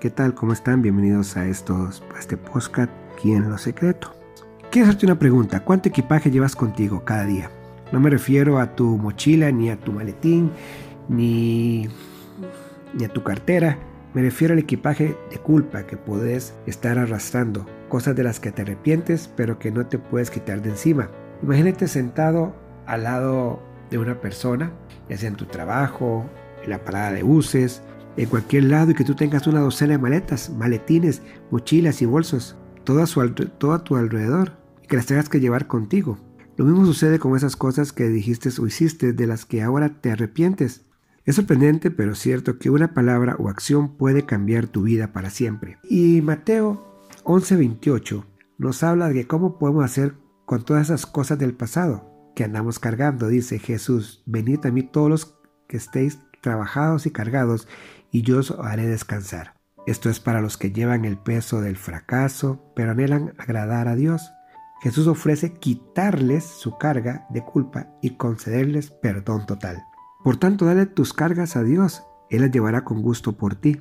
¿Qué tal? ¿Cómo están? Bienvenidos a, estos, a este podcast aquí en Lo Secreto. Quiero hacerte una pregunta. ¿Cuánto equipaje llevas contigo cada día? No me refiero a tu mochila, ni a tu maletín, ni, ni a tu cartera. Me refiero al equipaje de culpa que puedes estar arrastrando. Cosas de las que te arrepientes, pero que no te puedes quitar de encima. Imagínate sentado al lado de una persona, ya sea en tu trabajo, en la parada de buses, en cualquier lado y que tú tengas una docena de maletas, maletines, mochilas y bolsos, todo a, su, todo a tu alrededor y que las tengas que llevar contigo. Lo mismo sucede con esas cosas que dijiste o hiciste de las que ahora te arrepientes. Es sorprendente pero cierto que una palabra o acción puede cambiar tu vida para siempre. Y Mateo 11:28 nos habla de cómo podemos hacer con todas esas cosas del pasado que andamos cargando. Dice Jesús, venid a mí todos los que estéis trabajados y cargados y yo os haré descansar. Esto es para los que llevan el peso del fracaso, pero anhelan agradar a Dios. Jesús ofrece quitarles su carga de culpa y concederles perdón total. Por tanto, dale tus cargas a Dios, Él las llevará con gusto por ti.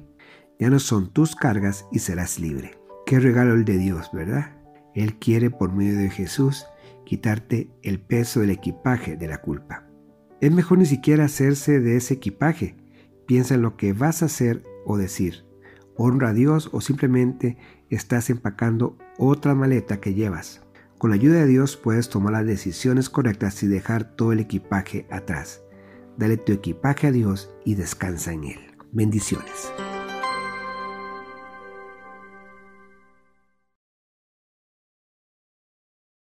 Ya no son tus cargas y serás libre. Qué regalo el de Dios, ¿verdad? Él quiere por medio de Jesús quitarte el peso del equipaje de la culpa. Es mejor ni siquiera hacerse de ese equipaje, Piensa en lo que vas a hacer o decir. Honra a Dios o simplemente estás empacando otra maleta que llevas. Con la ayuda de Dios puedes tomar las decisiones correctas y dejar todo el equipaje atrás. Dale tu equipaje a Dios y descansa en Él. Bendiciones.